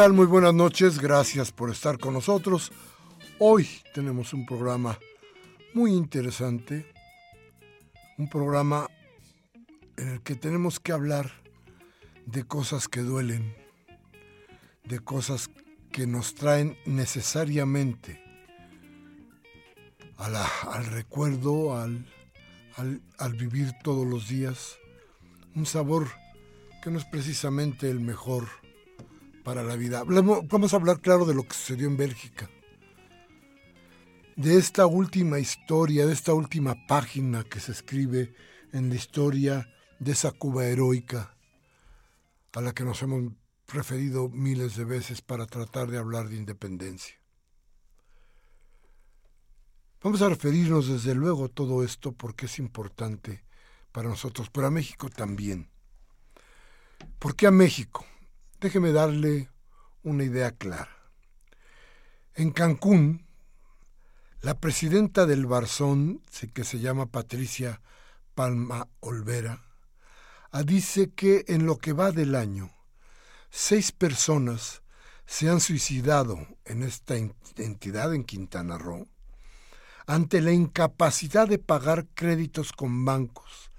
Tal? Muy buenas noches, gracias por estar con nosotros. Hoy tenemos un programa muy interesante, un programa en el que tenemos que hablar de cosas que duelen, de cosas que nos traen necesariamente al recuerdo, al, al vivir todos los días, un sabor que no es precisamente el mejor para la vida. Vamos a hablar, claro, de lo que sucedió en Bélgica. De esta última historia, de esta última página que se escribe en la historia de esa Cuba heroica a la que nos hemos referido miles de veces para tratar de hablar de independencia. Vamos a referirnos desde luego a todo esto porque es importante para nosotros, pero a México también. ¿Por qué a México? Déjeme darle una idea clara. En Cancún, la presidenta del Barzón, que se llama Patricia Palma Olvera, dice que en lo que va del año, seis personas se han suicidado en esta entidad en Quintana Roo ante la incapacidad de pagar créditos con bancos,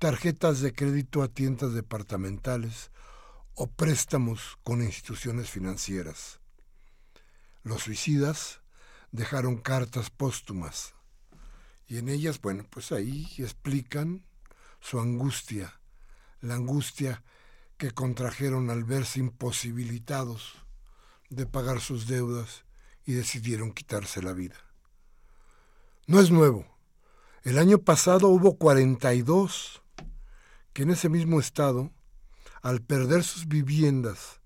tarjetas de crédito a tiendas departamentales, o préstamos con instituciones financieras. Los suicidas dejaron cartas póstumas y en ellas, bueno, pues ahí explican su angustia, la angustia que contrajeron al verse imposibilitados de pagar sus deudas y decidieron quitarse la vida. No es nuevo. El año pasado hubo 42 que en ese mismo estado al perder sus viviendas,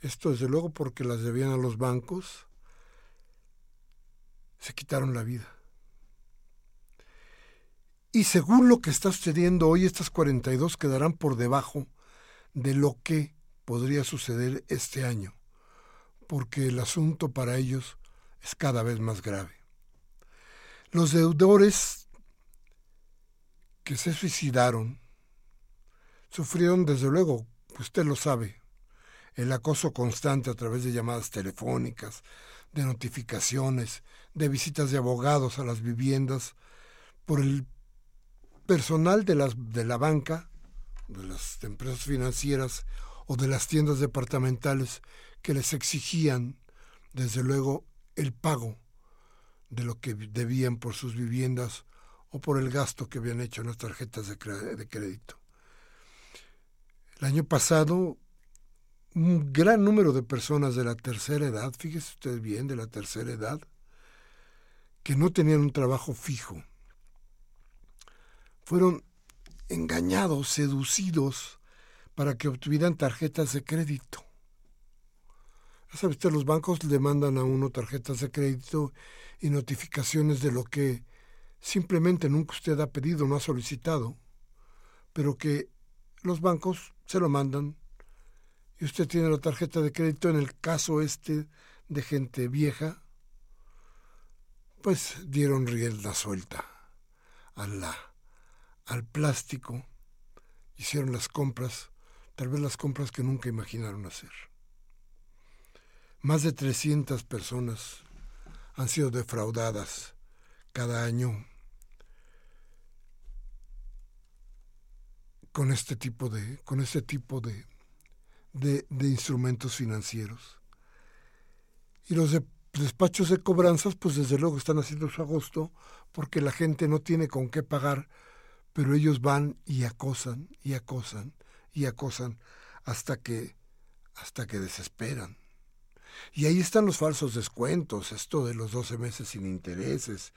esto desde luego porque las debían a los bancos, se quitaron la vida. Y según lo que está sucediendo hoy, estas 42 quedarán por debajo de lo que podría suceder este año, porque el asunto para ellos es cada vez más grave. Los deudores que se suicidaron sufrieron desde luego, usted lo sabe, el acoso constante a través de llamadas telefónicas, de notificaciones, de visitas de abogados a las viviendas, por el personal de, las, de la banca, de las empresas financieras o de las tiendas departamentales que les exigían, desde luego, el pago de lo que debían por sus viviendas o por el gasto que habían hecho en las tarjetas de crédito. El año pasado, un gran número de personas de la tercera edad, fíjese usted bien, de la tercera edad, que no tenían un trabajo fijo, fueron engañados, seducidos para que obtuvieran tarjetas de crédito. Sabe usted, los bancos le mandan a uno tarjetas de crédito y notificaciones de lo que simplemente nunca usted ha pedido, no ha solicitado, pero que los bancos se lo mandan. Y usted tiene la tarjeta de crédito en el caso este de gente vieja, pues dieron rienda suelta a al plástico. Hicieron las compras, tal vez las compras que nunca imaginaron hacer. Más de 300 personas han sido defraudadas cada año con este tipo de, con este tipo de, de, instrumentos financieros. Y los de despachos de cobranzas, pues desde luego están haciendo su agosto porque la gente no tiene con qué pagar, pero ellos van y acosan y acosan y acosan hasta que hasta que desesperan. Y ahí están los falsos descuentos, esto de los 12 meses sin intereses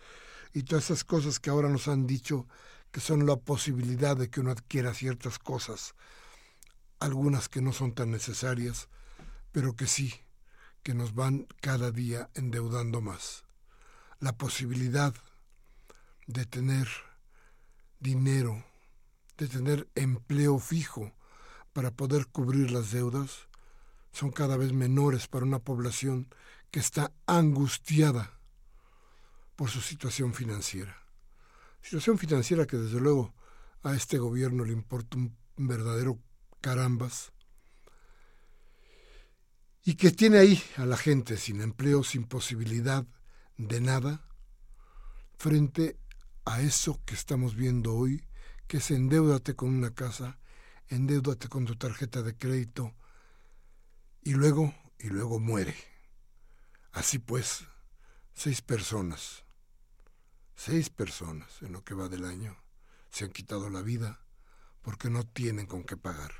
y todas esas cosas que ahora nos han dicho que son la posibilidad de que uno adquiera ciertas cosas, algunas que no son tan necesarias, pero que sí, que nos van cada día endeudando más. La posibilidad de tener dinero, de tener empleo fijo para poder cubrir las deudas, son cada vez menores para una población que está angustiada por su situación financiera. Situación financiera que desde luego a este gobierno le importa un verdadero carambas y que tiene ahí a la gente sin empleo, sin posibilidad de nada, frente a eso que estamos viendo hoy, que es endeudate con una casa, endeudate con tu tarjeta de crédito y luego, y luego muere. Así pues, seis personas, seis personas en lo que va del año se han quitado la vida porque no tienen con qué pagar.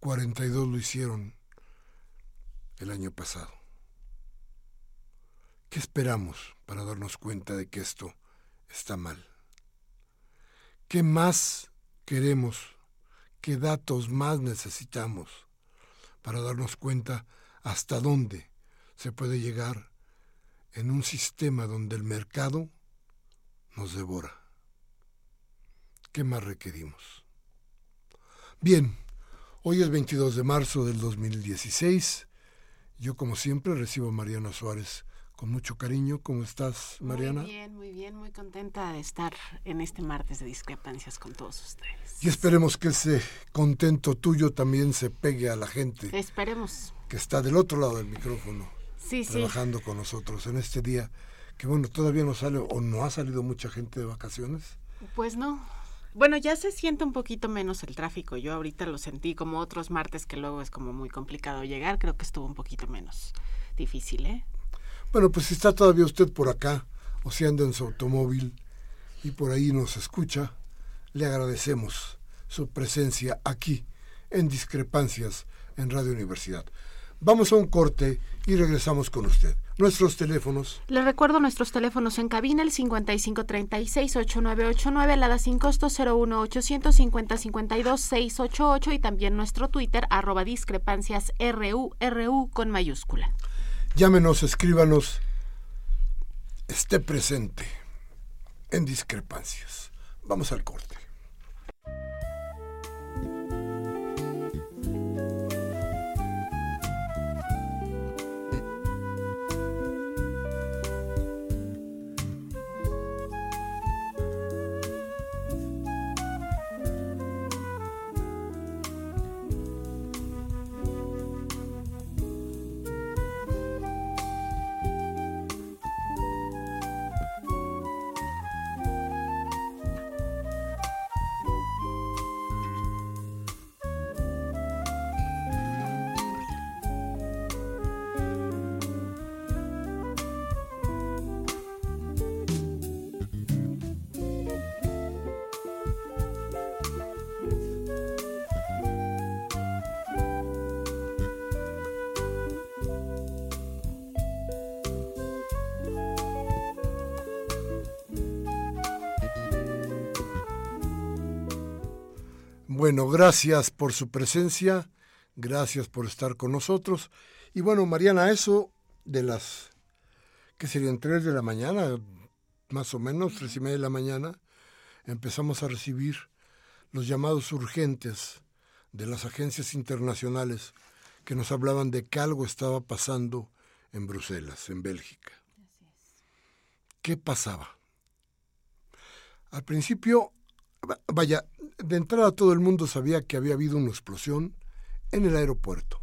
42 lo hicieron el año pasado. ¿Qué esperamos para darnos cuenta de que esto está mal? ¿Qué más queremos? ¿Qué datos más necesitamos para darnos cuenta hasta dónde se puede llegar en un sistema donde el mercado nos devora? ¿Qué más requerimos? Bien, hoy es 22 de marzo del 2016 yo, como siempre, recibo a Mariana Suárez con mucho cariño. ¿Cómo estás, Mariana? Muy bien, muy bien, muy contenta de estar en este martes de discrepancias con todos ustedes. Y esperemos que ese contento tuyo también se pegue a la gente. Esperemos. Que está del otro lado del micrófono. Sí, trabajando con nosotros en este día que bueno, todavía no sale o no ha salido mucha gente de vacaciones. Pues no, bueno, ya se siente un poquito menos el tráfico. Yo ahorita lo sentí como otros martes que luego es como muy complicado llegar. Creo que estuvo un poquito menos difícil, ¿eh? Bueno, pues si está todavía usted por acá o si anda en su automóvil y por ahí nos escucha, le agradecemos su presencia aquí en Discrepancias en Radio Universidad. Vamos a un corte y regresamos con usted. Nuestros teléfonos. Le recuerdo nuestros teléfonos en cabina, el 5536-8989, Lada sin costo 01800 5052 688 y también nuestro Twitter, arroba discrepancias RU, con mayúscula. Llámenos, escríbanos, esté presente en discrepancias. Vamos al corte. Bueno, gracias por su presencia, gracias por estar con nosotros. Y bueno, Mariana, eso de las, que serían tres de la mañana, más o menos, tres y media de la mañana, empezamos a recibir los llamados urgentes de las agencias internacionales que nos hablaban de que algo estaba pasando en Bruselas, en Bélgica. ¿Qué pasaba? Al principio, vaya, de entrada todo el mundo sabía que había habido una explosión en el aeropuerto.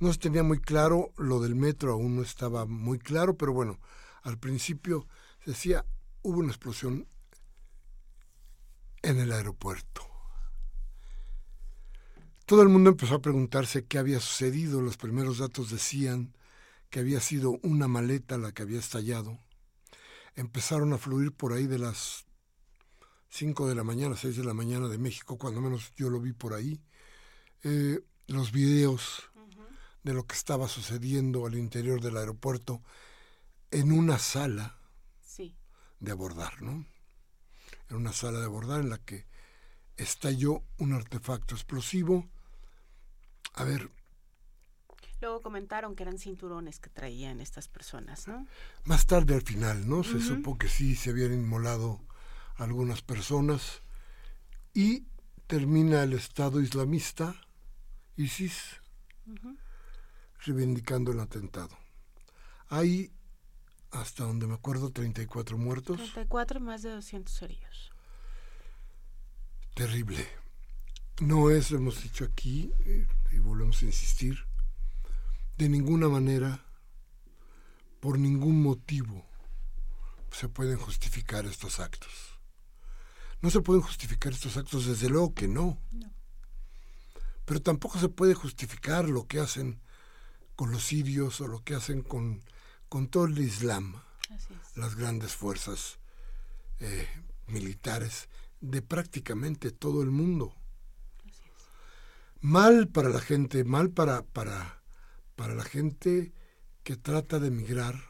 No se tenía muy claro, lo del metro aún no estaba muy claro, pero bueno, al principio se decía, hubo una explosión en el aeropuerto. Todo el mundo empezó a preguntarse qué había sucedido. Los primeros datos decían que había sido una maleta la que había estallado. Empezaron a fluir por ahí de las 5 de la mañana, 6 de la mañana de México, cuando menos yo lo vi por ahí, eh, los videos de lo que estaba sucediendo al interior del aeropuerto en una sala de abordar, ¿no? En una sala de abordar en la que estalló un artefacto explosivo. A ver. Luego comentaron que eran cinturones que traían estas personas, ¿no? Más tarde al final, ¿no? Se supo que sí se habían inmolado algunas personas y termina el Estado islamista, ISIS, reivindicando el atentado. Hay, hasta donde me acuerdo, 34 muertos. 34 más de 200 heridos. Terrible. No es, hemos dicho aquí, eh, y volvemos a insistir, de ninguna manera, por ningún motivo, se pueden justificar estos actos. No se pueden justificar estos actos, desde luego que no. Pero tampoco se puede justificar lo que hacen con los sirios o lo que hacen con, con todo el Islam, las grandes fuerzas eh, militares de prácticamente todo el mundo. Mal para la gente, mal para, para, para la gente que trata de emigrar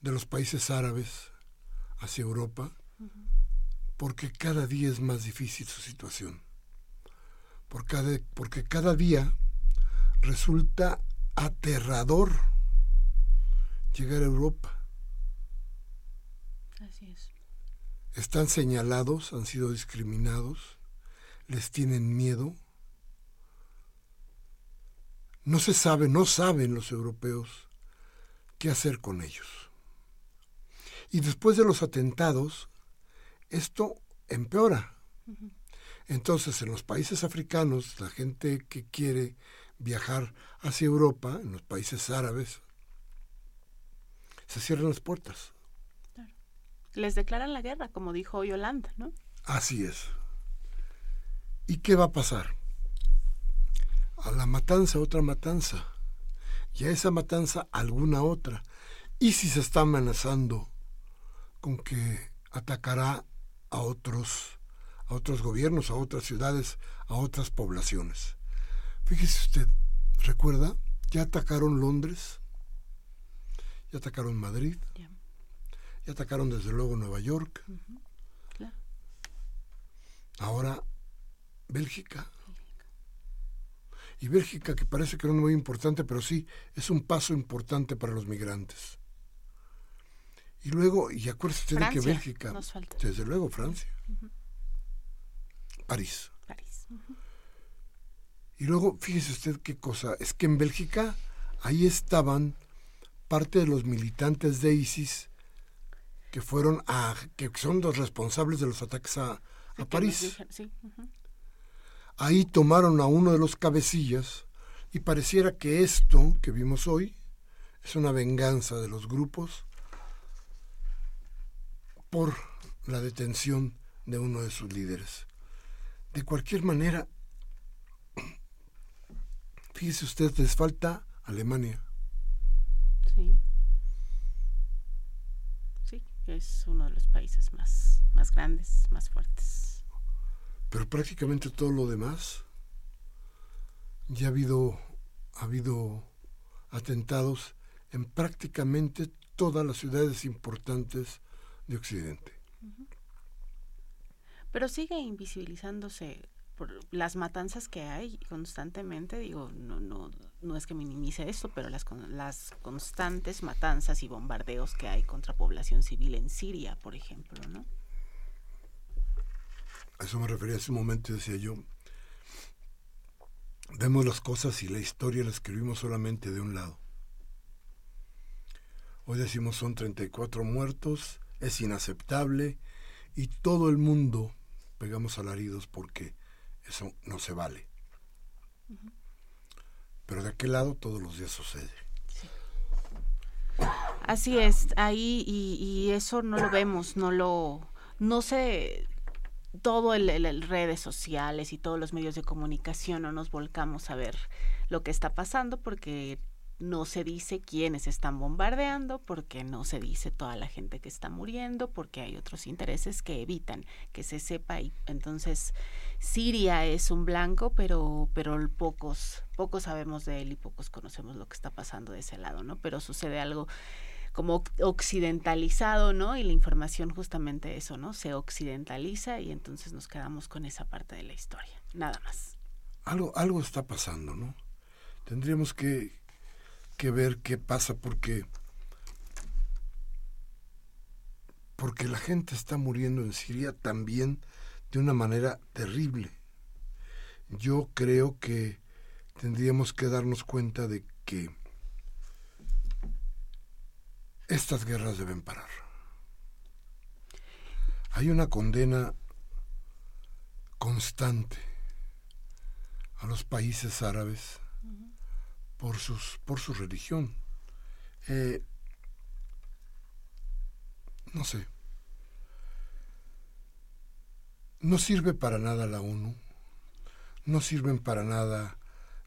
de los países árabes hacia Europa porque cada día es más difícil su situación. porque cada día resulta aterrador llegar a Europa. Así es. Están señalados, han sido discriminados, les tienen miedo. No se sabe, no saben los europeos qué hacer con ellos. Y después de los atentados, esto empeora. Entonces, en los países africanos, la gente que quiere viajar hacia Europa, en los países árabes, se cierran las puertas. Les declaran la guerra, como dijo Yolanda, ¿no? Así es. ¿Y qué va a pasar? A la matanza, otra matanza. Y a esa matanza, alguna otra. Y si se está amenazando con que atacará a otros, a otros gobiernos, a otras ciudades, a otras poblaciones. Fíjese usted, ¿recuerda? Ya atacaron Londres, ya atacaron Madrid, ya atacaron desde luego Nueva York, ahora Bélgica. Y Bélgica, que parece que no es muy importante, pero sí es un paso importante para los migrantes. Y luego, y acuérdese usted de que Bélgica, desde luego Francia, París. París. Y luego, fíjese usted qué cosa, es que en Bélgica ahí estaban parte de los militantes de ISIS que fueron a, que son los responsables de los ataques a, París. Ahí tomaron a uno de los cabecillas y pareciera que esto que vimos hoy es una venganza de los grupos por la detención de uno de sus líderes. De cualquier manera, fíjese usted, les falta Alemania. Sí. Sí, es uno de los países más, más grandes, más fuertes. Pero prácticamente todo lo demás, ya ha habido, ha habido atentados en prácticamente todas las ciudades importantes de Occidente. Pero sigue invisibilizándose por las matanzas que hay constantemente, digo, no, no, no es que minimice esto, pero las, las constantes matanzas y bombardeos que hay contra población civil en Siria, por ejemplo, ¿no? A eso me refería hace un momento, decía yo. Vemos las cosas y la historia la escribimos solamente de un lado. Hoy decimos son 34 muertos, es inaceptable y todo el mundo pegamos alaridos porque eso no se vale. Pero de aquel lado todos los días sucede. Así es, ahí y, y, eso no lo vemos, no lo, no se, todo el, el, redes sociales y todos los medios de comunicación no nos volcamos a ver lo que está pasando porque no se dice quiénes están bombardeando, porque no se dice toda la gente que está muriendo, porque hay otros intereses que evitan que se sepa y entonces Siria es un blanco, pero pero pocos pocos sabemos de él y pocos conocemos lo que está pasando de ese lado, ¿no? Pero sucede algo como occidentalizado, ¿no? Y la información justamente eso, ¿no? Se occidentaliza y entonces nos quedamos con esa parte de la historia, nada más. Algo algo está pasando, ¿no? Tendríamos que que ver qué pasa porque porque la gente está muriendo en Siria también de una manera terrible. Yo creo que tendríamos que darnos cuenta de que estas guerras deben parar. Hay una condena constante a los países árabes por, sus, por su religión. Eh, no sé. No sirve para nada la ONU. No sirven para nada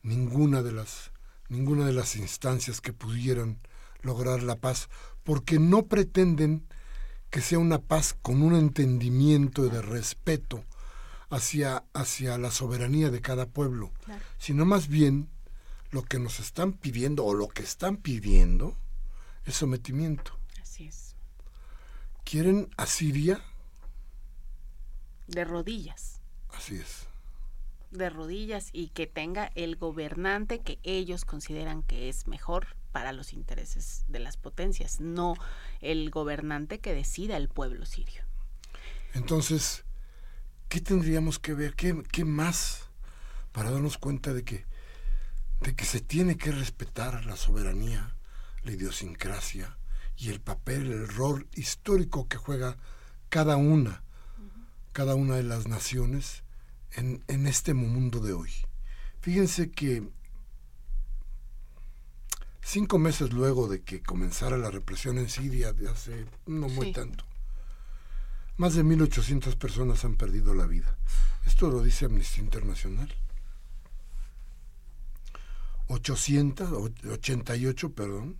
ninguna de las ninguna de las instancias que pudieran lograr la paz, porque no pretenden que sea una paz con un entendimiento de respeto hacia, hacia la soberanía de cada pueblo, sino más bien lo que nos están pidiendo o lo que están pidiendo es sometimiento. Así es. ¿Quieren a Siria? De rodillas. Así es. De rodillas y que tenga el gobernante que ellos consideran que es mejor para los intereses de las potencias, no el gobernante que decida el pueblo sirio. Entonces, ¿qué tendríamos que ver? ¿Qué, qué más para darnos cuenta de que de que se tiene que respetar la soberanía, la idiosincrasia y el papel, el rol histórico que juega cada una, cada una de las naciones en, en este mundo de hoy. Fíjense que cinco meses luego de que comenzara la represión en Siria, de hace no muy tanto, más de 1.800 personas han perdido la vida. Esto lo dice Amnistía Internacional. 888, perdón,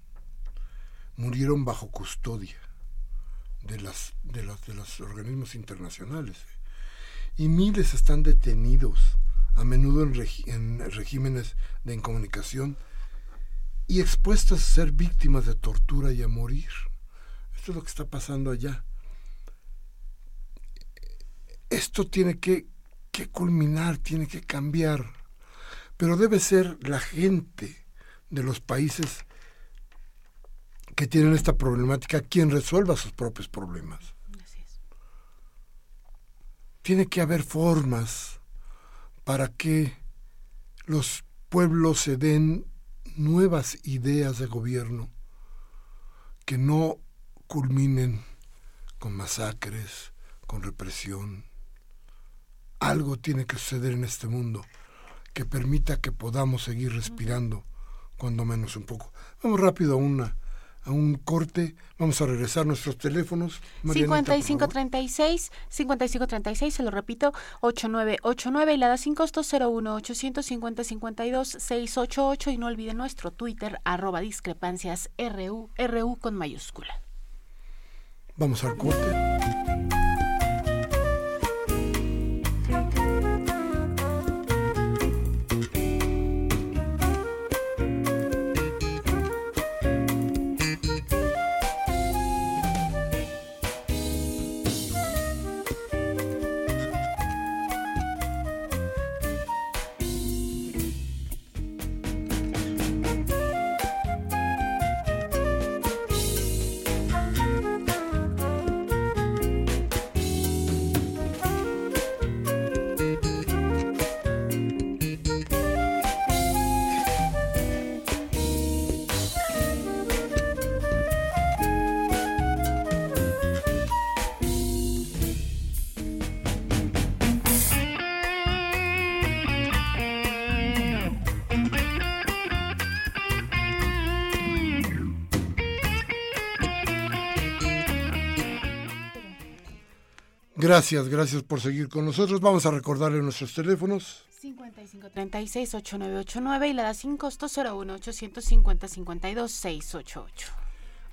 murieron bajo custodia de, las, de, los organismos internacionales. Y miles están detenidos, a menudo en, en regímenes de incomunicación, y expuestos a ser víctimas de tortura y a morir. Esto es lo que está pasando allá. Esto tiene que, que culminar, tiene que cambiar pero debe ser la gente de los países que tienen esta problemática quien resuelva sus propios problemas. Tiene que haber formas para que los pueblos se den nuevas ideas de gobierno que no culminen con masacres, con represión. Algo tiene que suceder en este mundo que permita que podamos seguir respirando, cuando menos un poco. Vamos rápido a una a un corte, vamos a regresar nuestros teléfonos. 5536, 5536, se lo repito, 8989 y la da sin costo 01 850 52 688 y no olviden nuestro Twitter arroba discrepancias RU, RU con mayúscula. Vamos al corte. Gracias, gracias por seguir con nosotros. Vamos a recordarle nuestros teléfonos. 5536-8989 y la da sin costo 01850-52-688.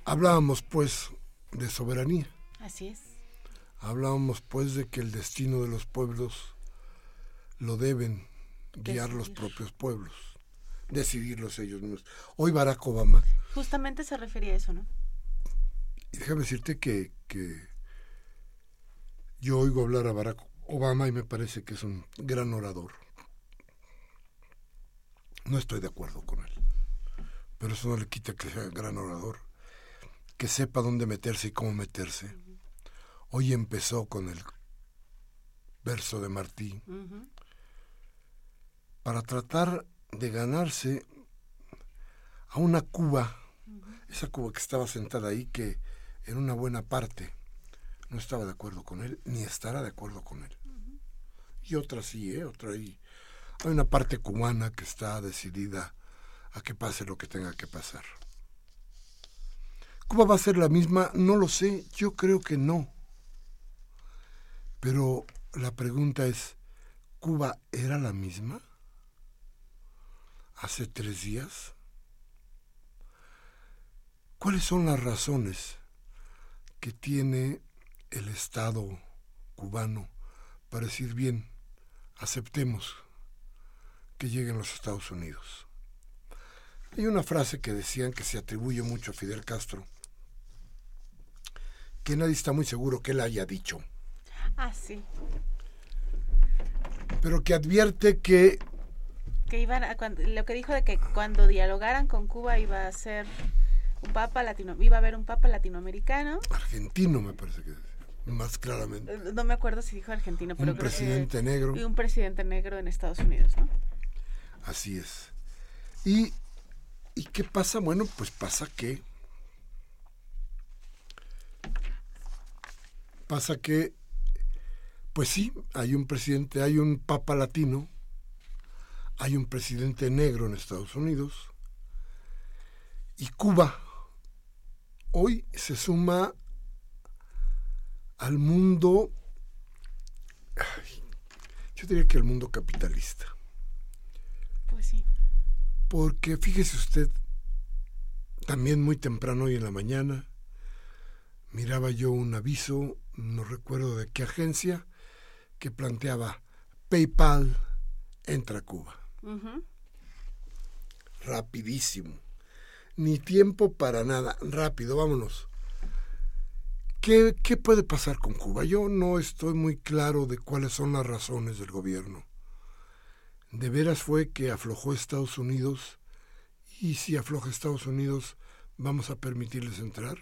Hablábamos pues de soberanía. Así es. Hablábamos pues de que el destino de los pueblos lo deben guiar los propios pueblos, decidirlos ellos mismos. Hoy Barack Obama, Justamente se refería a eso, ¿no? y déjame decirte que, que yo oigo hablar a Barack Obama y me parece que es un gran orador. No estoy de acuerdo con él, pero eso no le quita que sea un gran orador, que sepa dónde meterse y cómo meterse. Hoy empezó con el verso de Martí para tratar de ganarse a una Cuba, esa Cuba que estaba sentada ahí, que en una buena parte no estaba de acuerdo con él, ni estará de acuerdo con él. Y otra sí, ¿eh? Otra ahí. Hay una parte cubana que está decidida a que pase lo que tenga que pasar. ¿Cuba va a ser la misma? No lo sé, yo creo que no. Pero la pregunta es, ¿Cuba era la misma? ¿Hace tres días? ¿Cuáles son las razones que tiene el Estado cubano para decir bien, aceptemos que lleguen los Estados Unidos? Hay una frase que decían que se atribuye mucho a Fidel Castro, que nadie está muy seguro que él haya dicho, Ah, sí. pero que advierte que Que iban a, cuando- lo que dijo de que cuando dialogaran con Cuba iba a ser un papa latino, iba a haber un papa latinoamericano. argentino me parece que más claramente, Eh, No me acuerdo si dijo argentino, pero un creo presidente que negro. y un presidente negro en Estados Unidos, ¿no? Así es. ¿Y, ¿Y qué pasa? Bueno, pues pasa que... Pasa que, pues sí, hay un presidente, hay un papa latino, hay un presidente negro en Estados Unidos, y Cuba hoy se suma al mundo, ay, yo diría que al mundo capitalista. Pues sí. Porque fíjese usted, también muy temprano hoy en la mañana, miraba yo un aviso, no recuerdo de qué agencia, que planteaba PayPal entra a Cuba. Rapidísimo. Ni tiempo para nada. Rápido, vámonos. ¿Qué, ¿Qué puede pasar con Cuba? Yo no estoy muy claro de cuáles son las razones del gobierno. ¿De veras fue que aflojó Estados Unidos? Y si afloja Estados Unidos, ¿vamos a permitirles entrar?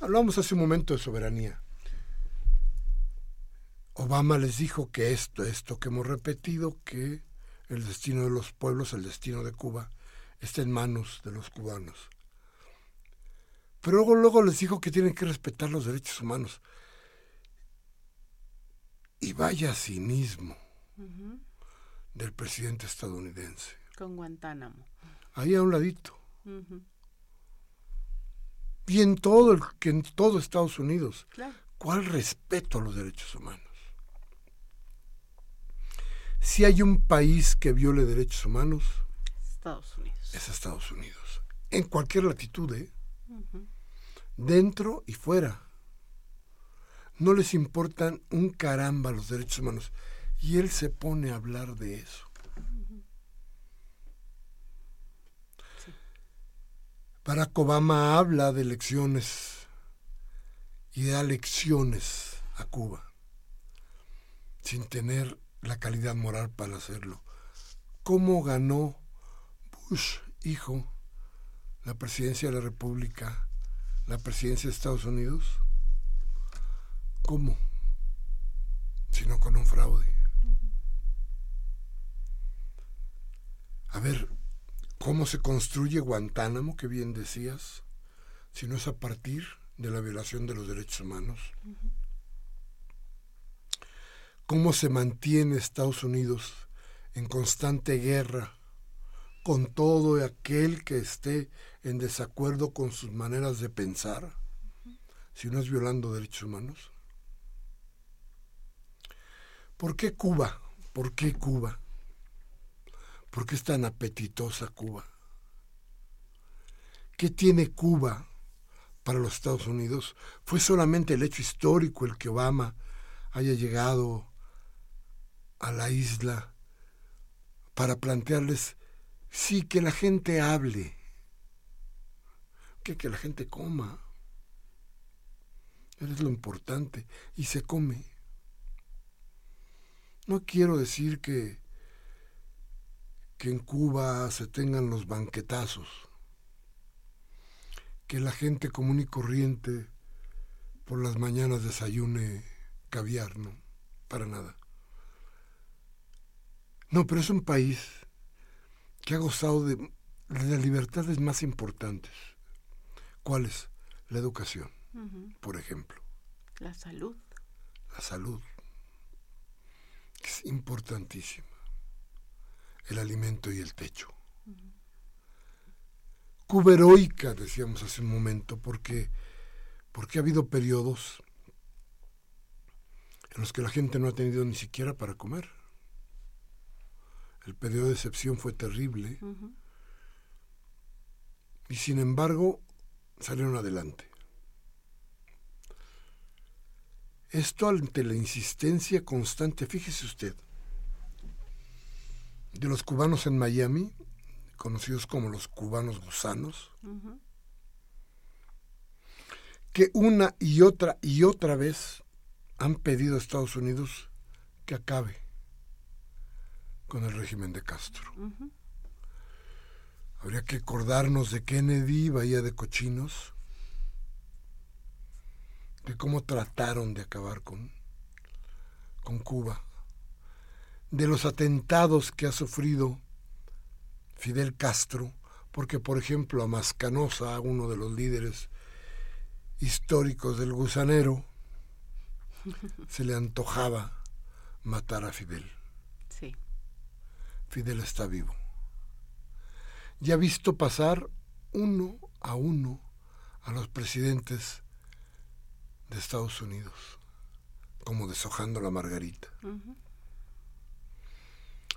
Hablamos hace un momento de soberanía. Obama les dijo que esto, esto que hemos repetido, que el destino de los pueblos, el destino de Cuba, está en manos de los cubanos. Pero luego, luego les dijo que tienen que respetar los derechos humanos. Y vaya cinismo del presidente estadounidense. Con Guantánamo. Ahí a un ladito. Y en todo, el, que en todo Estados Unidos. Claro. ¿Cuál respeto a los derechos humanos? Si hay un país que viole derechos humanos, Estados Unidos. es Estados Unidos. En cualquier latitud, ¿eh? Dentro y fuera. No les importan un caramba los derechos humanos. Y él se pone a hablar de eso. Barack Obama habla de elecciones y da lecciones a Cuba sin tener la calidad moral para hacerlo. ¿Cómo ganó Bush, hijo, la presidencia de la República, la presidencia de Estados Unidos? ¿Cómo? Si no con un fraude. A ver, ¿cómo se construye Guantánamo, que bien decías? Si no es a partir de la violación de los derechos humanos. ¿Cómo se mantiene Estados Unidos en constante guerra con todo aquel que esté en desacuerdo con sus maneras de pensar, si no es violando derechos humanos? ¿Por qué Cuba? ¿Por qué Cuba? ¿Por qué es tan apetitosa Cuba? ¿Qué tiene Cuba para los Estados Unidos? ¿Fue solamente el hecho histórico el que Obama haya llegado a la isla para plantearles, sí, que la gente hable, que, que la gente coma? es lo importante, y se come. No quiero decir que, que en Cuba se tengan los banquetazos, que la gente común y corriente por las mañanas desayune caviar, no, para nada. No, pero es un país que ha gozado de, de las libertades más importantes. ¿Cuáles? La educación por ejemplo. La salud. La salud. Es importantísima. El alimento y el techo. Cuba heroica, decíamos hace un momento, porque, porque ha habido periodos en los que la gente no ha tenido ni siquiera para comer. El periodo de excepción fue terrible. Y sin embargo, salieron adelante. Esto ante la insistencia constante, fíjese usted, de los cubanos en Miami, conocidos como los cubanos gusanos, que una y otra y otra vez han pedido a Estados Unidos que acabe con el régimen de Castro. Habría que acordarnos de Kennedy, Bahía de Cochinos, de cómo trataron de acabar con, con Cuba, de los atentados que ha sufrido Fidel Castro, porque por ejemplo a Mascanosa, uno de los líderes históricos del gusanero, se le antojaba matar a Fidel. Sí. Fidel está vivo. Y ha visto pasar uno a uno a los presidentes de Estados Unidos, como deshojando la margarita.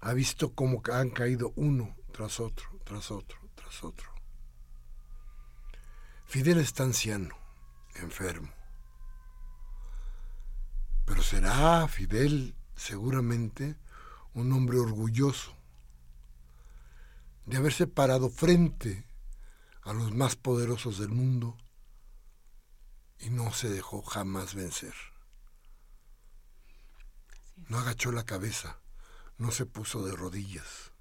Ha visto cómo han caído uno tras otro, tras otro, tras otro. Fidel está anciano, enfermo. Pero será Fidel seguramente un hombre orgulloso de haberse parado frente a los más poderosos del mundo y no se dejó jamás vencer. No agachó la cabeza, no se puso de rodillas.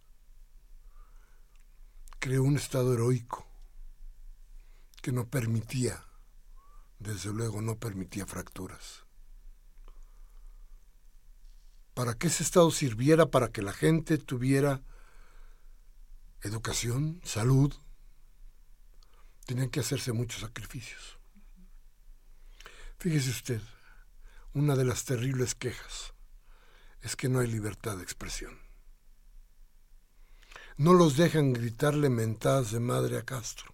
Creó un estado heroico que no permitía, desde luego no permitía fracturas. Para que ese estado sirviera para que la gente tuviera educación, salud, tenían que hacerse muchos sacrificios. Fíjese usted, una de las terribles quejas es que no hay libertad de expresión. No los dejan gritarle mentadas de madre a Castro.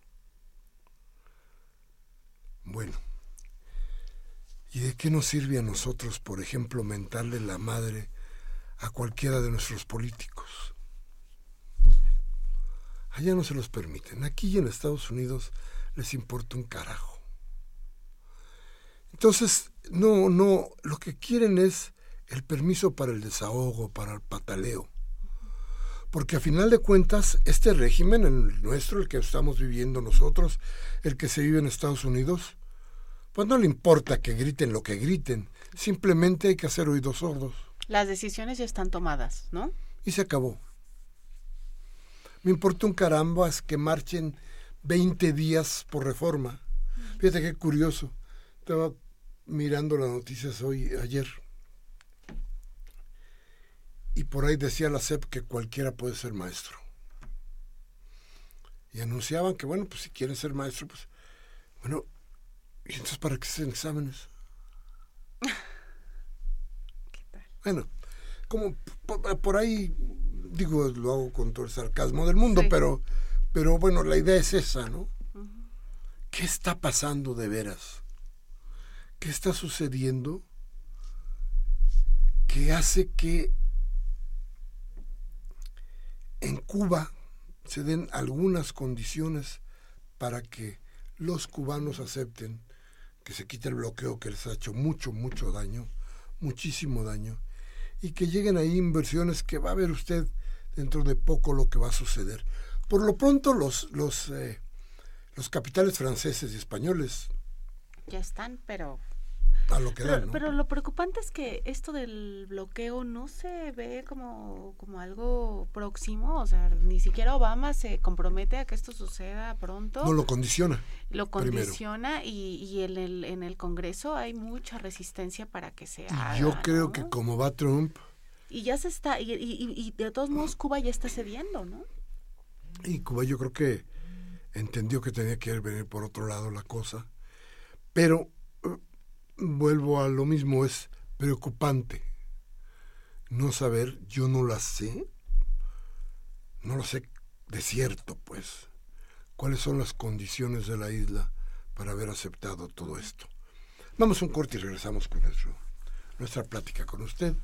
Bueno, ¿y de qué nos sirve a nosotros, por ejemplo, mentarle la madre a cualquiera de nuestros políticos? Allá no se los permiten. Aquí en Estados Unidos les importa un carajo. Entonces, no, no, lo que quieren es el permiso para el desahogo, para el pataleo. Porque a final de cuentas, este régimen, el nuestro, el que estamos viviendo nosotros, el que se vive en Estados Unidos, pues no le importa que griten lo que griten, simplemente hay que hacer oídos sordos. Las decisiones ya están tomadas, ¿no? Y se acabó. Me importa un carambas que marchen 20 días por reforma. Fíjate qué curioso. Estaba mirando las noticias hoy, ayer, y por ahí decía la CEP que cualquiera puede ser maestro. Y anunciaban que, bueno, pues si quieren ser maestro, pues, bueno, ¿y entonces para qué se hacen exámenes? Bueno, como por, ahí, digo, lo hago con todo el sarcasmo del mundo, pero, pero bueno, la idea es esa, ¿no? ¿Qué está pasando de veras? ¿Qué está sucediendo? que hace que en Cuba se den algunas condiciones para que los cubanos acepten que se quite el bloqueo que les ha hecho mucho, mucho daño, muchísimo daño, y que lleguen ahí inversiones que va a ver usted dentro de poco lo que va a suceder. Por lo pronto los, los, eh, los capitales franceses y españoles ya están, pero lo que pero, lo preocupante es que esto del bloqueo no se ve como, como algo próximo, o sea, ni siquiera Obama se compromete a que esto suceda pronto. No lo condiciona. Lo condiciona y, y en, el, en el Congreso hay mucha resistencia para que se haga. Yo creo que como va Trump... Y ya se está, y, y de todos modos Cuba ya está cediendo, ¿no? Y Cuba yo creo que entendió que tenía que venir por otro lado la cosa, pero vuelvo a lo mismo, es preocupante no saber, yo no la sé, no lo sé de cierto, pues, cuáles son las condiciones de la isla para haber aceptado todo esto. Vamos a un corte y regresamos con nuestro, nuestra plática con usted.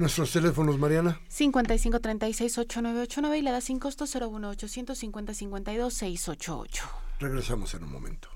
Nuestros teléfonos, Mariana. 5536-8989 y la da sin costo 01850-52-688. Regresamos en un momento.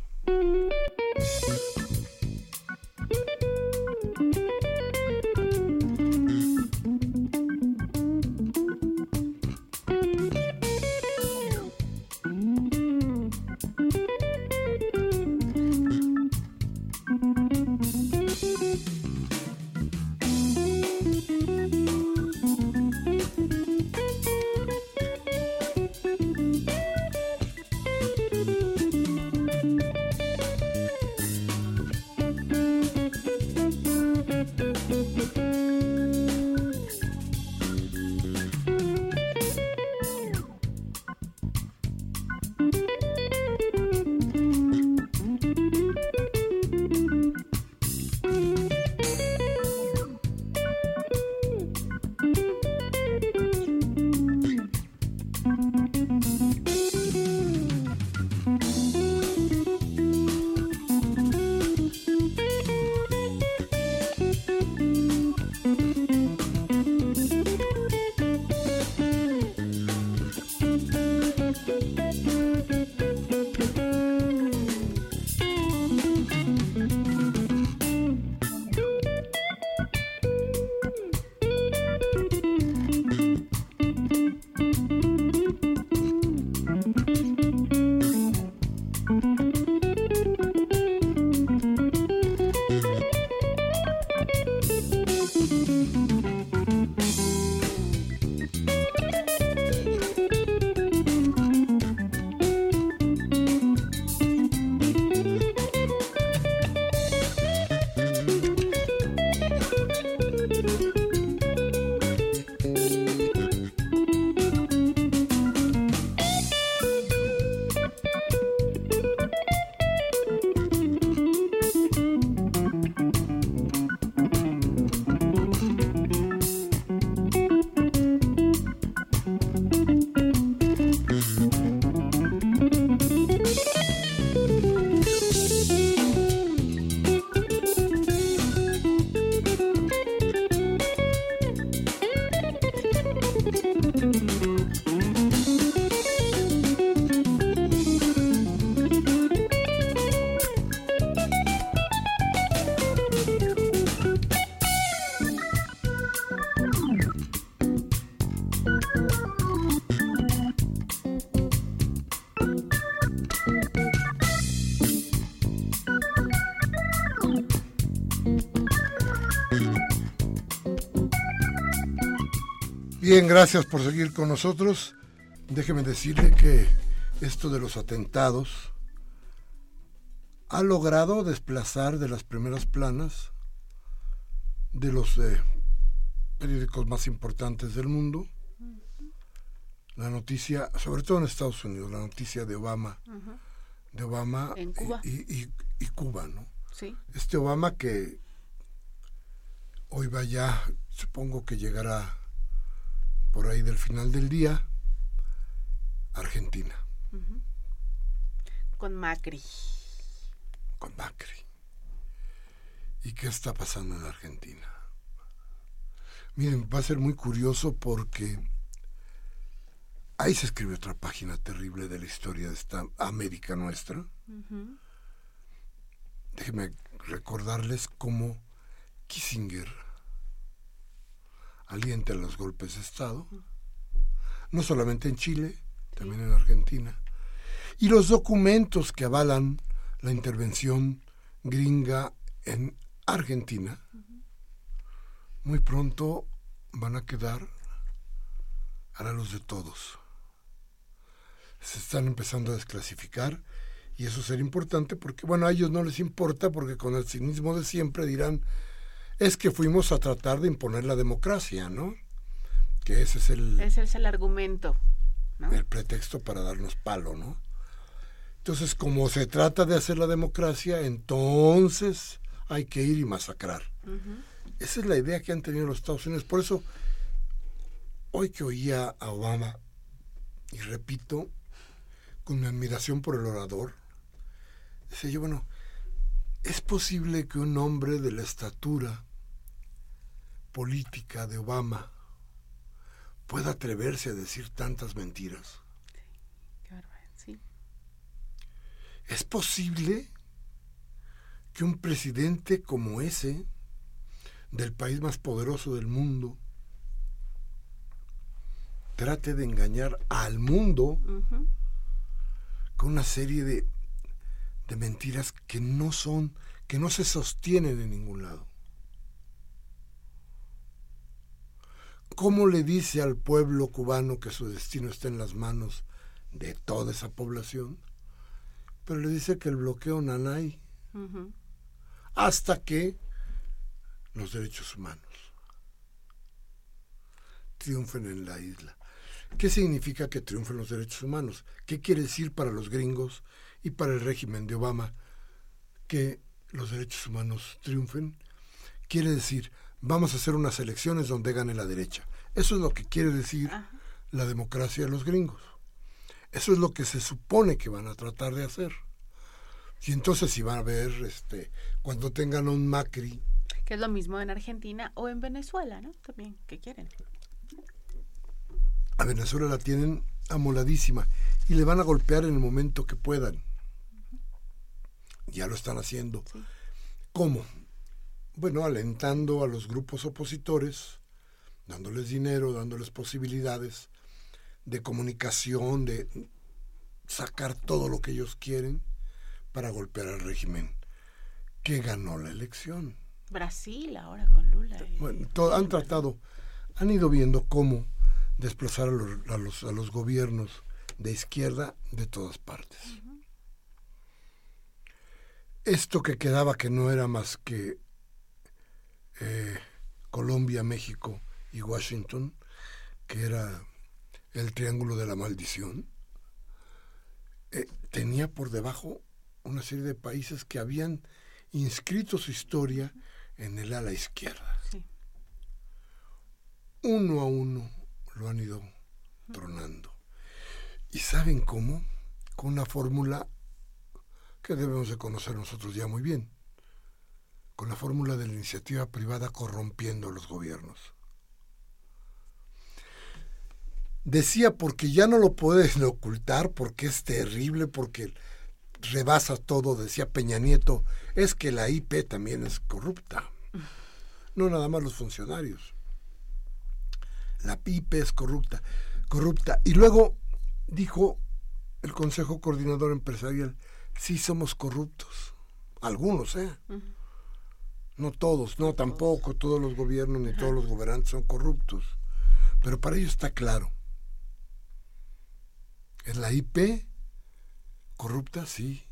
Bien, gracias por seguir con nosotros. Déjeme decirle que esto de los atentados ha logrado desplazar de las primeras planas de los eh, periódicos más importantes del mundo la noticia, sobre todo en Estados Unidos, la noticia de Obama, de Obama Y, Cuba, ¿no? Sí. Este Obama que hoy va ya, supongo que llegará por ahí del final del día, Argentina. Con Macri. Con Macri. ¿Y qué está pasando en Argentina? Miren, va a ser muy curioso porque ahí se escribe otra página terrible de la historia de esta América nuestra. Déjenme recordarles cómo Kissinger alienta los golpes de Estado, no solamente en Chile, también en Argentina, y los documentos que avalan la intervención gringa en Argentina, muy pronto van a quedar a la luz de todos. Se están empezando a desclasificar y eso será importante porque, bueno, a ellos no les importa porque con el cinismo de siempre dirán, es que fuimos a tratar de imponer la democracia, ¿no? Que ese es el... Ese es el argumento, ¿no? El pretexto para darnos palo, ¿no? Entonces, como se trata de hacer la democracia, entonces hay que ir y masacrar. Esa es la idea que han tenido los Estados Unidos. Por eso, hoy que oía a Obama, y repito, con mi admiración por el orador, decía yo, bueno, ¿es posible que un hombre de la estatura política de Obama pueda atreverse a decir tantas mentiras? Sí, ¿Es posible que un presidente como ese, del país más poderoso del mundo, trate de engañar al mundo con una serie de, de mentiras que no son, que no se sostienen en ningún lado. ¿Cómo le dice al pueblo cubano que su destino está en las manos de toda esa población? Pero le dice que el bloqueo nanay hasta que los derechos humanos triunfen en la isla. ¿Qué significa que triunfen los derechos humanos? ¿Qué quiere decir para los gringos y para el régimen de Obama que los derechos humanos triunfen? Quiere decir, vamos a hacer unas elecciones donde gane la derecha. Eso es lo que quiere decir la democracia de los gringos. Eso es lo que se supone que van a tratar de hacer. Y entonces si van a ver, este, cuando tengan un Macri. Que es lo mismo en Argentina o en Venezuela, ¿no? También, ¿qué quieren? A Venezuela la tienen amoladísima y le van a golpear en el momento que puedan. Ya lo están haciendo. ¿Cómo? Bueno, alentando a los grupos opositores, dándoles dinero, dándoles posibilidades de comunicación, de sacar todo lo que ellos quieren para golpear al régimen que ganó la elección. Brasil ahora con Lula. Bueno, han tratado, han ido viendo cómo desplazar a los, a los, a los gobiernos de izquierda de todas partes. Esto que quedaba que no era más que eh, Colombia, México y Washington, que era el triángulo de la maldición, eh, tenía por debajo una serie de países que habían inscrito su historia en el ala izquierda. Uno a uno lo han ido tronando. ¿Y saben cómo? Con una fórmula que debemos de conocer nosotros ya muy bien, con la fórmula de la iniciativa privada corrompiendo los gobiernos. Decía porque ya no lo pueden ocultar, porque es terrible, porque rebasa todo, decía Peña Nieto, es que la IP también es corrupta. No nada más los funcionarios. La IP es corrupta, corrupta. Y luego dijo el Consejo Coordinador Empresarial, sí somos corruptos. Algunos, ¿eh? No todos, no tampoco todos los gobiernos ni todos los gobernantes son corruptos. Pero para ellos está claro. Es la IP corrupta, sí,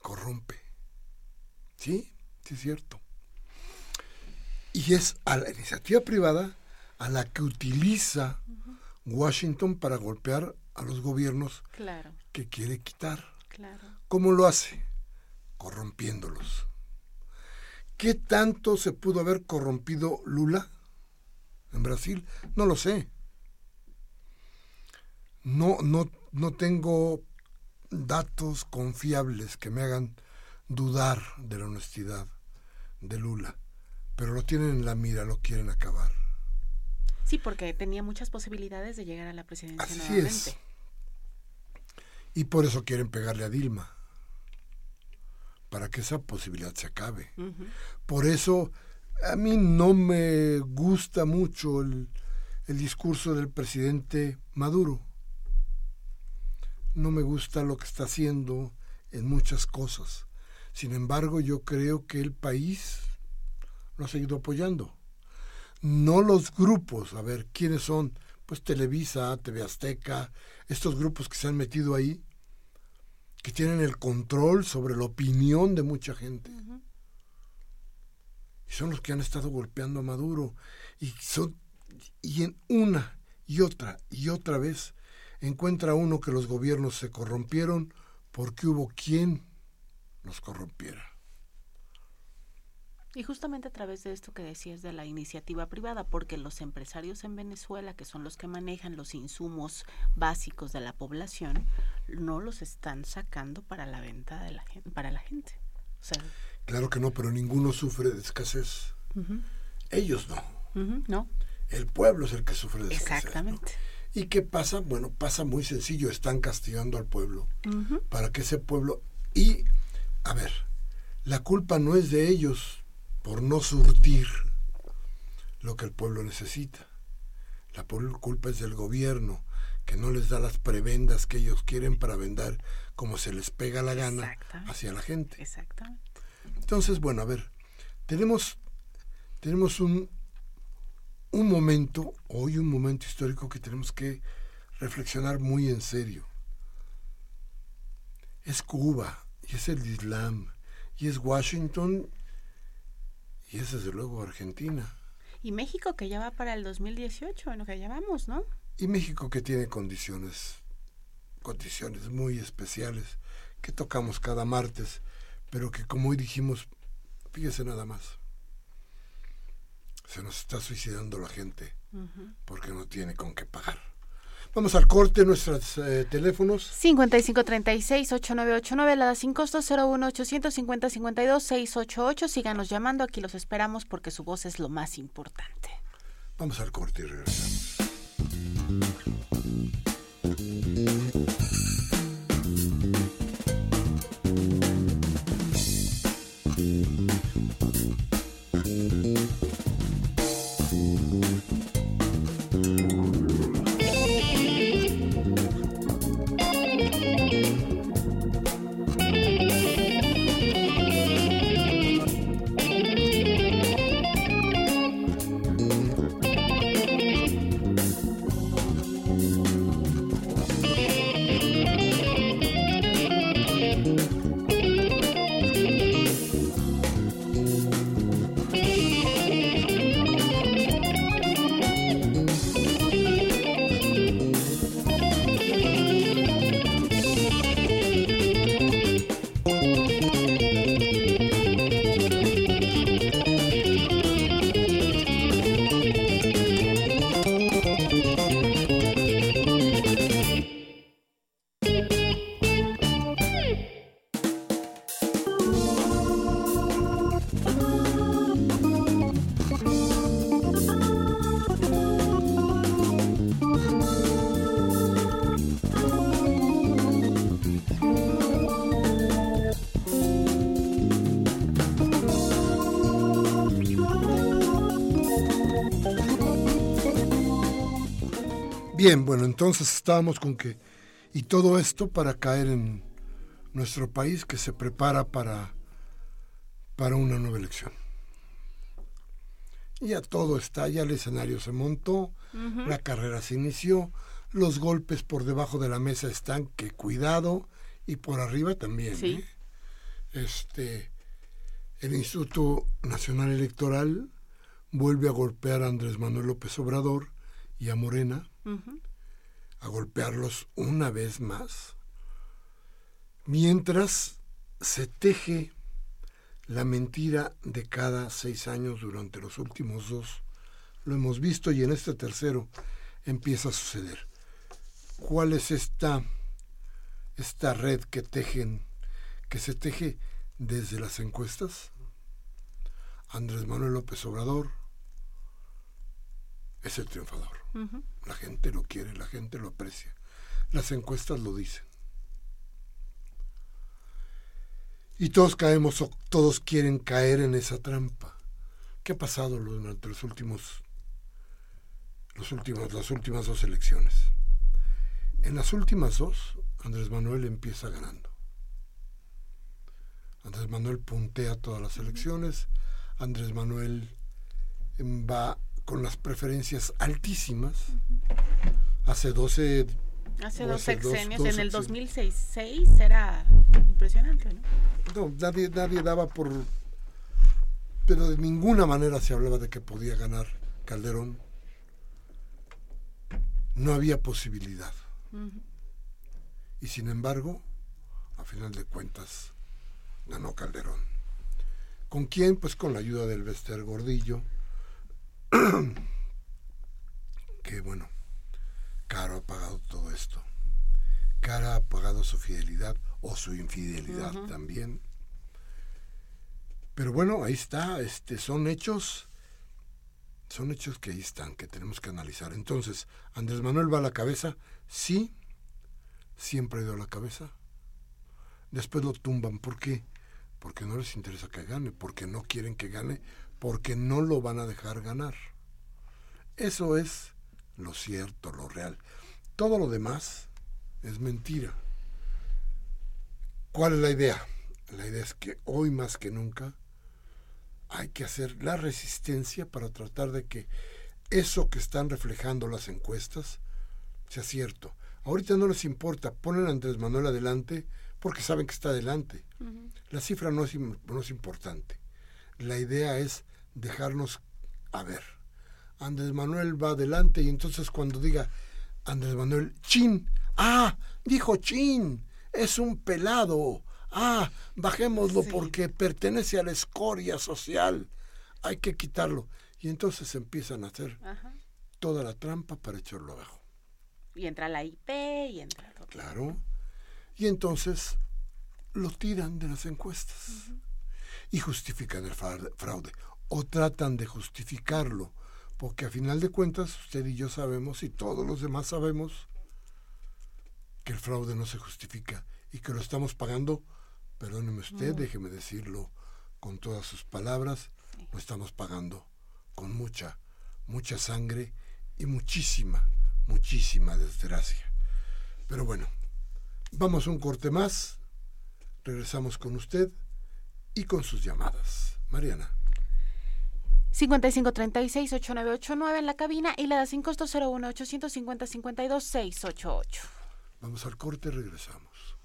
corrompe. Sí, sí es cierto. Y es a la iniciativa privada a la que utiliza Washington para golpear a los gobiernos que quiere quitar. ¿Cómo lo hace? Corrompiéndolos. ¿Qué tanto se pudo haber corrompido Lula en Brasil? No lo sé. No, no, no tengo datos confiables que me hagan dudar de la honestidad de Lula, pero lo tienen en la mira, lo quieren acabar. Sí, porque tenía muchas posibilidades de llegar a la presidencia Así nuevamente. es. Y por eso quieren pegarle a Dilma, para que esa posibilidad se acabe. Por eso a mí no me gusta mucho el, el discurso del presidente Maduro. No me gusta lo que está haciendo en muchas cosas. Sin embargo, yo creo que el país lo ha seguido apoyando. No los grupos, a ver, ¿quiénes son? Pues Televisa, TV Azteca, estos grupos que se han metido ahí, que tienen el control sobre la opinión de mucha gente. Y son los que han estado golpeando a Maduro. Y son y en una y otra y otra vez encuentra uno que los gobiernos se corrompieron porque hubo quien los corrompiera. Y justamente a través de esto que decías de la iniciativa privada, porque los empresarios en Venezuela, que son los que manejan los insumos básicos de la población, no los están sacando para la venta de la gente, para la gente. O sea, Claro que no, pero ninguno sufre de escasez. Ellos no. no, El pueblo es el que sufre de escasez. ¿no? exactamente. ¿Y qué pasa? Bueno, pasa muy sencillo. Están castigando al pueblo para que ese pueblo... Y, a ver, la culpa no es de ellos por no surtir lo que el pueblo necesita. La culpa es del gobierno, que no les da las prebendas que ellos quieren para vender como se les pega la gana hacia la gente. Exactamente. Entonces, bueno, a ver, tenemos, tenemos un, un momento, hoy un momento histórico que tenemos que reflexionar muy en serio. Es Cuba, y es el Islam, y es Washington, y es desde luego Argentina. Y México que ya va para el 2018, en lo que ya vamos, ¿no? Y México que tiene condiciones, condiciones muy especiales, que tocamos cada martes, pero que como hoy dijimos, fíjese nada más, se nos está suicidando la gente porque no tiene con qué pagar. Vamos al corte, nuestros eh, teléfonos. 5536-8989, la da sin costo 01850-52-688. Síganos llamando, aquí los esperamos porque su voz es lo más importante. Vamos al corte y regresamos. Bien, bueno, entonces estábamos con que, y todo esto para caer en nuestro país que se prepara para, para una nueva elección. Ya todo está, ya el escenario se montó, la carrera se inició, los golpes por debajo de la mesa están, que cuidado, y por arriba también. Sí. ¿eh? Este, el Instituto Nacional Electoral vuelve a golpear a Andrés Manuel López Obrador y a Morena, A golpearlos una vez más, mientras se teje la mentira de cada seis años durante los últimos dos. Lo hemos visto y en este tercero empieza a suceder. ¿Cuál es esta, esta red que tejen, que se teje desde las encuestas? Andrés Manuel López Obrador, es el triunfador. La gente lo quiere, la gente lo aprecia. Las encuestas lo dicen. Y todos caemos o todos quieren caer en esa trampa. ¿Qué ha pasado durante los últimos, los últimos, las últimas dos elecciones? En las últimas dos, Andrés Manuel empieza ganando. Andrés Manuel puntea todas las elecciones. Andrés Manuel va con las preferencias altísimas. Hace 12... Hace dos sexenios, en el 2006 era impresionante, ¿no? No, nadie, nadie daba por... Pero de ninguna manera se hablaba de que podía ganar Calderón. No había posibilidad. Y sin embargo, a final de cuentas, ganó Calderón. ¿Con quién? Pues con la ayuda del Bester Gordillo, que bueno, Caro ha pagado todo esto. Cara ha pagado su fidelidad o su infidelidad también. Pero bueno, ahí está, este, son hechos, son hechos que ahí están, que tenemos que analizar. Entonces, Andrés Manuel va a la cabeza, sí, siempre ha ido a la cabeza. Después lo tumban, ¿por qué? Porque no les interesa que gane, porque no quieren que gane, porque no lo van a dejar ganar. Eso es lo cierto, lo real. Todo lo demás es mentira. ¿Cuál es la idea? La idea es que hoy más que nunca hay que hacer la resistencia para tratar de que eso que están reflejando las encuestas sea cierto. Ahorita no les importa, ponen a Andrés Manuel adelante porque saben que está adelante. La cifra no es, no es importante. La idea es dejarnos a ver. Andrés Manuel va adelante y entonces cuando diga Andrés Manuel, chin, ah, dijo chin, es un pelado, ah, bajémoslo porque pertenece a la escoria social, hay que quitarlo. Y entonces empiezan a hacer toda la trampa para echarlo abajo. Y entra la IP y entra... Claro. Y entonces lo tiran de las encuestas y justifican el fraude o tratan de justificarlo, porque a final de cuentas usted y yo sabemos y todos los demás sabemos que el fraude no se justifica y que lo estamos pagando, perdóneme usted, déjeme decirlo con todas sus palabras, lo estamos pagando con mucha, mucha sangre y muchísima, muchísima desgracia. Pero bueno, vamos a un corte más, regresamos con usted y con sus llamadas. Mariana. 5536-8989 en la cabina y la da 5201-850-52-688. Vamos al corte, regresamos.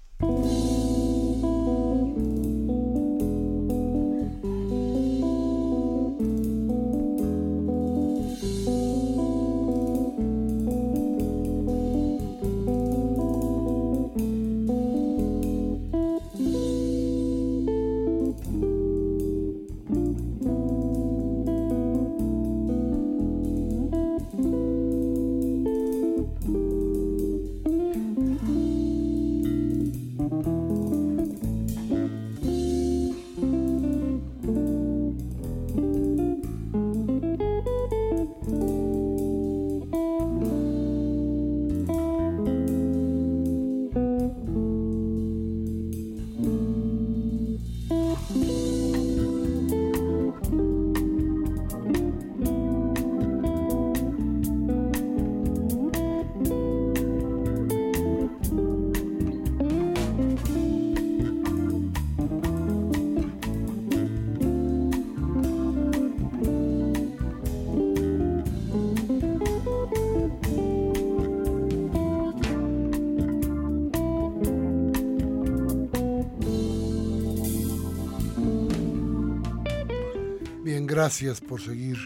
Gracias por seguir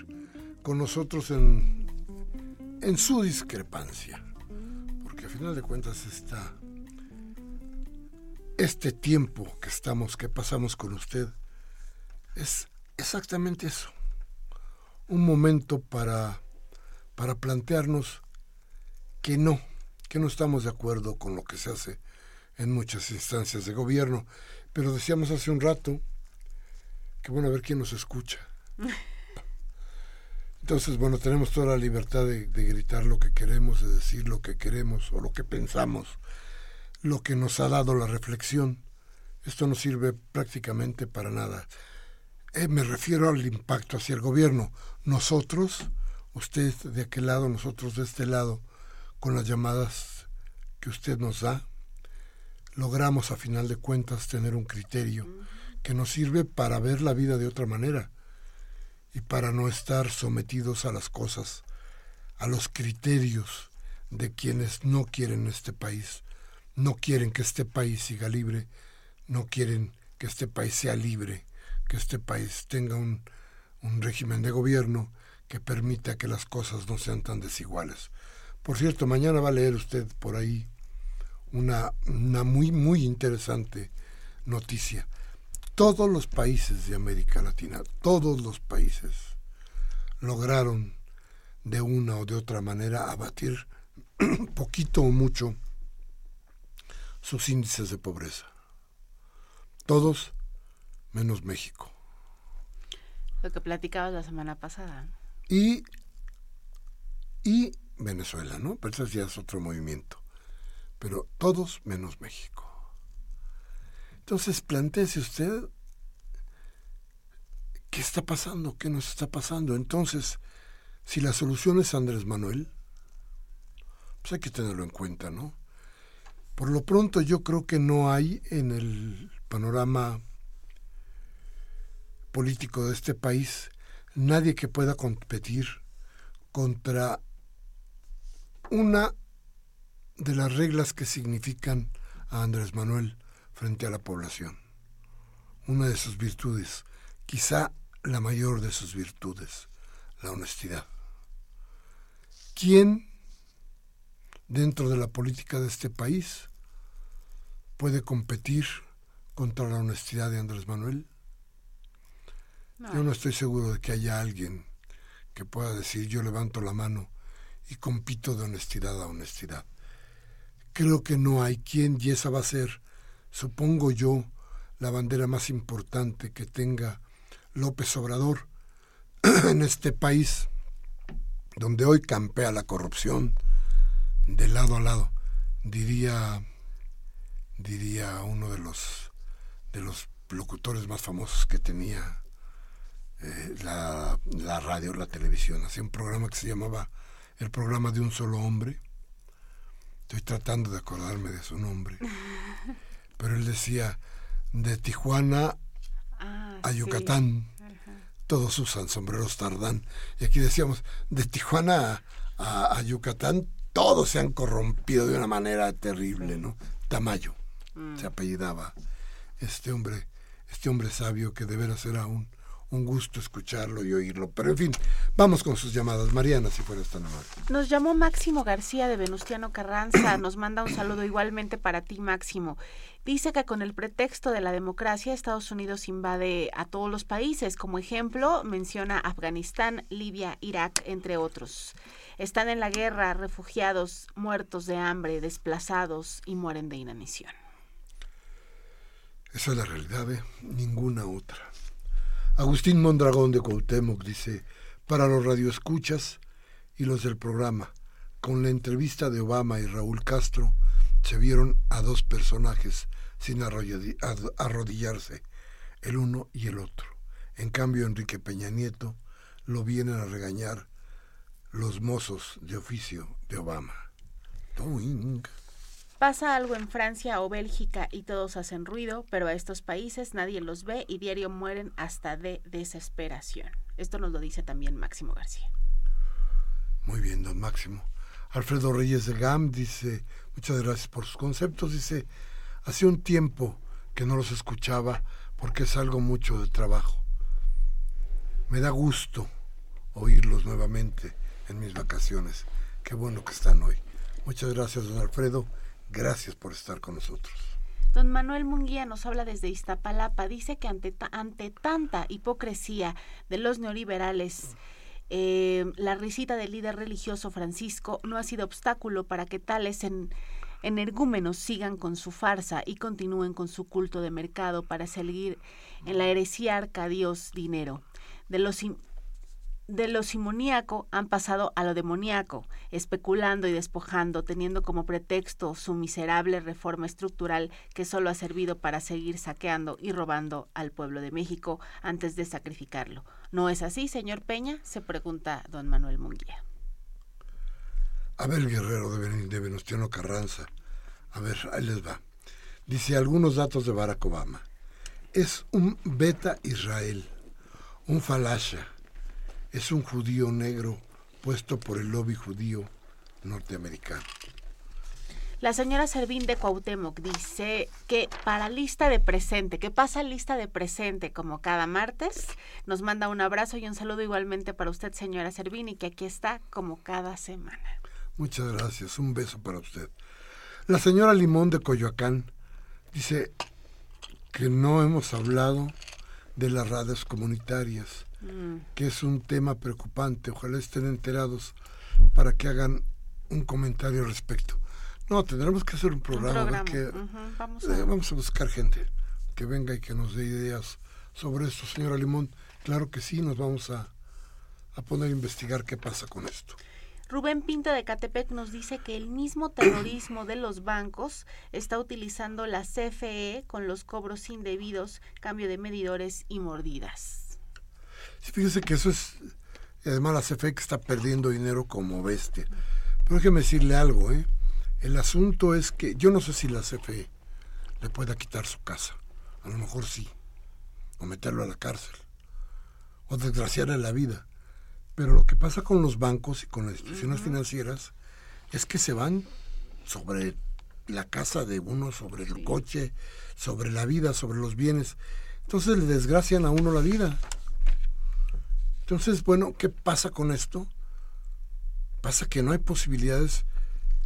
con nosotros en, en su discrepancia. Porque a final de cuentas está este tiempo que estamos, que pasamos con usted, es exactamente eso. Un momento para, para plantearnos que no, que no estamos de acuerdo con lo que se hace en muchas instancias de gobierno. Pero decíamos hace un rato que bueno a ver quién nos escucha. Entonces, bueno, tenemos toda la libertad de, de, gritar lo que queremos, de decir lo que queremos o lo que pensamos, lo que nos ha dado la reflexión. Esto no sirve prácticamente para nada. Eh, me refiero al impacto hacia el gobierno. Nosotros, usted de aquel lado, nosotros de este lado, con las llamadas que usted nos da, logramos a final de cuentas tener un criterio que nos sirve para ver la vida de otra manera y para no estar sometidos a las cosas, a los criterios de quienes no quieren este país, no quieren que este país siga libre, no quieren que este país sea libre, que este país tenga un, un régimen de gobierno que permita que las cosas no sean tan desiguales. Por cierto, mañana va a leer usted por ahí una, una muy, muy interesante noticia. Todos los países de América Latina, todos los países, lograron de una o de otra manera abatir poquito o mucho sus índices de pobreza. Todos menos México. Lo que platicabas la semana pasada. Y, y Venezuela, ¿no? Pero eso ya es otro movimiento. Pero todos menos México. Entonces, planteese usted qué está pasando, qué nos está pasando. Entonces, si la solución es Andrés Manuel, pues hay que tenerlo en cuenta, ¿no? Por lo pronto yo creo que no hay en el panorama político de este país nadie que pueda competir contra una de las reglas que significan a Andrés Manuel frente a la población. Una de sus virtudes, quizá la mayor de sus virtudes, la honestidad. ¿Quién dentro de la política de este país puede competir contra la honestidad de Andrés Manuel? Yo no estoy seguro de que haya alguien que pueda decir yo levanto la mano y compito de honestidad a honestidad. Creo que no hay quien y esa va a ser, supongo yo, la bandera más importante que tenga López Obrador en este país donde hoy campea la corrupción de lado a lado. Diría diría uno de los de los locutores más famosos que tenía eh, la, la, radio, la televisión. Hacía un programa que se llamaba El programa de un solo hombre. Estoy tratando de acordarme de su nombre. Pero él decía, de Tijuana ah, a Yucatán, todos usan sombreros tardán. Y aquí decíamos, de Tijuana a, a, Yucatán, todos se han corrompido de una manera terrible, ¿no? Tamayo mm. se apellidaba este hombre, este hombre sabio que de veras era un, un gusto escucharlo y oírlo. Pero en fin, vamos con sus llamadas. Mariana, si fuera tan amable. Nos llamó Máximo García de Venustiano Carranza. Nos manda un saludo igualmente para ti, Máximo. Dice que con el pretexto de la democracia, Estados Unidos invade a todos los países. Como ejemplo, menciona Afganistán, Libia, Irak, entre otros. Están en la guerra, refugiados, muertos de hambre, desplazados y mueren de inanición. Esa es la realidad, ¿eh? ninguna otra. Agustín Mondragón de Cuauhtémoc dice, para los radioescuchas y los del programa, con la entrevista de Obama y Raúl Castro, se vieron a dos personajes sin arrodillarse, el uno y el otro. En cambio, Enrique Peña Nieto lo vienen a regañar los mozos de oficio de Obama. Pasa algo en Francia o Bélgica y todos hacen ruido, pero a estos países nadie los ve y diario mueren hasta de desesperación. Esto nos lo dice también Máximo García. Muy bien, don Máximo. Alfredo Reyes de GAM dice, muchas gracias por sus conceptos, dice, hace un tiempo que no los escuchaba porque es algo mucho de trabajo. Me da gusto oírlos nuevamente en mis vacaciones. Qué bueno que están hoy. Muchas gracias, don Alfredo Gracias por estar con nosotros. Don Manuel Munguía nos habla desde Iztapalapa. Dice que ante, ante tanta hipocresía de los neoliberales, eh, la risita del líder religioso Francisco no ha sido obstáculo para que tales en, energúmenos sigan con su farsa y continúen con su culto de mercado para seguir en la heresía arca Dios dinero. De de lo simoníaco han pasado a lo demoníaco, especulando y despojando, teniendo como pretexto su miserable reforma estructural que solo ha servido para seguir saqueando y robando al pueblo de México antes de sacrificarlo. ¿No es así, señor Peña? se pregunta don Manuel Munguía. A ver, guerrero de, de Venustiano Carranza. A ver, ahí les va. Dice algunos datos de Barack Obama. Es un beta Israel, un falasha es un judío negro puesto por el lobby judío norteamericano. La señora Servín de Cuauhtémoc dice que para lista de presente, que pasa lista de presente como cada martes, nos manda un abrazo y un saludo igualmente para usted, señora Servín, y que aquí está como cada semana. Muchas gracias, un beso para usted. La señora Limón de Coyoacán dice que no hemos hablado de las radios comunitarias Mm. que es un tema preocupante. Ojalá estén enterados para que hagan un comentario al respecto. No, tendremos que hacer un programa. Que, vamos, a... vamos, a... buscar gente que venga y que nos dé ideas sobre esto, señora Limón. Claro que sí, nos vamos a, a poner a investigar qué pasa con esto. Rubén Pinto de Catepec nos dice que el mismo terrorismo de los bancos está utilizando la CFE con los cobros indebidos, cambio de medidores y mordidas. Sí, fíjese que eso es, además la CFE que está perdiendo dinero como bestia. Pero déjeme decirle algo, ¿eh? El asunto es que yo no sé si la CFE le pueda quitar su casa. A lo mejor sí. O meterlo a la cárcel. O desgraciarle la vida. Pero lo que pasa con los bancos y con las instituciones financieras es que se van sobre la casa de uno, sobre el coche, sobre la vida, sobre los bienes. Entonces le desgracian a uno la vida. Entonces, bueno, ¿qué pasa con esto? Pasa que no hay posibilidades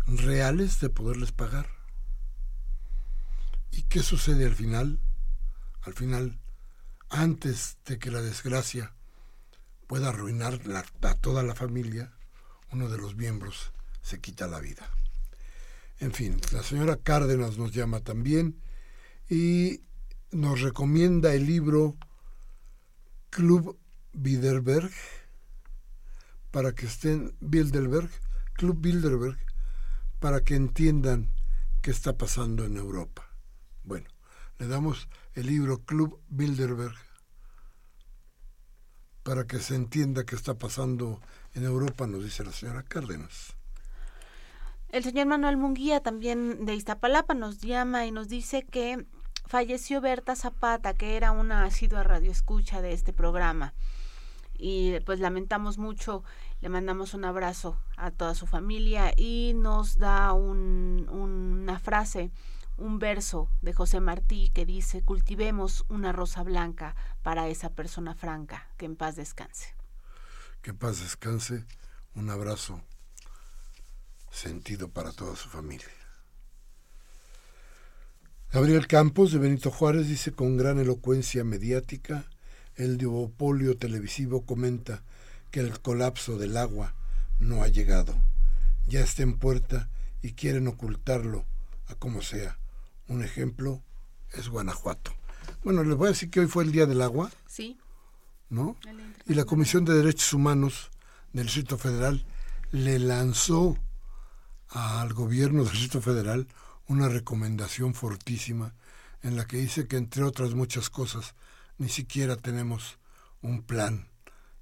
reales de poderles pagar. ¿Y qué sucede al final? Al final, antes de que la desgracia pueda arruinar a toda la familia, uno de los miembros se quita la vida. En fin, la señora Cárdenas nos llama también y nos recomienda el libro Club Bilderberg para que estén Bilderberg, Club Bilderberg, para que entiendan qué está pasando en Europa. Bueno, le damos el libro Club Bilderberg para que se entienda qué está pasando en Europa, nos dice la señora Cárdenas. El señor Manuel Munguía, también de Iztapalapa, nos llama y nos dice que falleció Berta Zapata, que era una asidua radioescucha de este programa y pues lamentamos mucho, le mandamos un abrazo a toda su familia y nos da una frase, un verso de José Martí que dice, cultivemos una rosa blanca para esa persona franca, que en paz descanse. Que en paz descanse, un abrazo sentido para toda su familia. Gabriel Campos de Benito Juárez dice con gran elocuencia mediática, el duopolio televisivo comenta que el colapso del agua no ha llegado. Ya está en puerta y quieren ocultarlo a como sea. Un ejemplo es Guanajuato. Bueno, les voy a decir que hoy fue el Día del Agua. Sí. ¿No? Y la Comisión de Derechos Humanos del Distrito Federal le lanzó al gobierno del Distrito Federal una recomendación fortísima en la que dice que, entre otras muchas cosas, ni siquiera tenemos un plan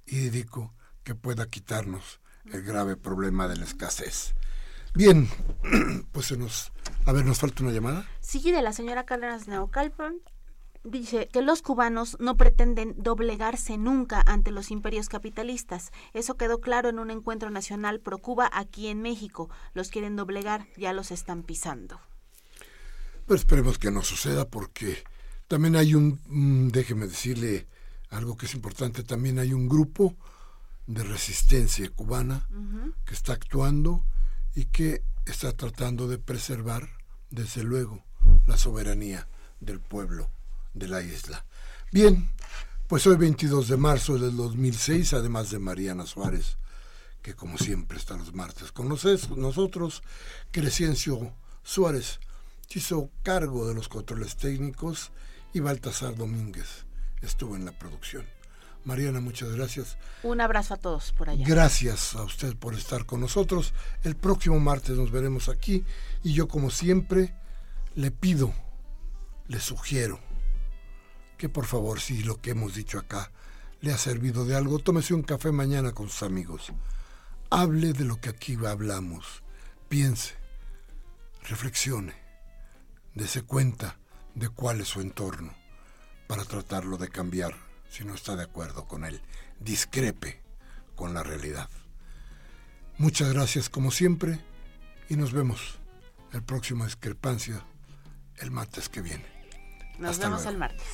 hídrico que pueda quitarnos el grave problema de la escasez. Bien, pues se nos... A ver, ¿nos falta una llamada? Sí, de la señora Cárdenas Neocalpan. Dice que los cubanos no pretenden doblegarse nunca ante los imperios capitalistas. Eso quedó claro en un encuentro nacional pro Cuba aquí en México. Los quieren doblegar, ya los están pisando. Pero esperemos que no suceda porque también hay un, mm, déjeme decirle algo que es importante, también hay un grupo de resistencia cubana que está actuando y que está tratando de preservar, desde luego, la soberanía del pueblo de la isla. Bien, pues hoy 22 de marzo del 2006, además de Mariana Suárez, que como siempre está los martes con nosotros, Crescencio Suárez hizo cargo de los controles técnicos y Baltasar Domínguez estuvo en la producción. Mariana, muchas gracias. Un abrazo a todos por allá. Gracias a usted por estar con nosotros. El próximo martes nos veremos aquí y yo como siempre le pido, le sugiero que por favor, si lo que hemos dicho acá le ha servido de algo, tómese un café mañana con sus amigos. Hable de lo que aquí hablamos. Piense, reflexione, dese cuenta de cuál es su entorno para tratarlo de cambiar si no está de acuerdo con él. Discrepe con la realidad. Muchas gracias como siempre y nos vemos el próximo discrepancia el martes que viene. Nos vemos el martes.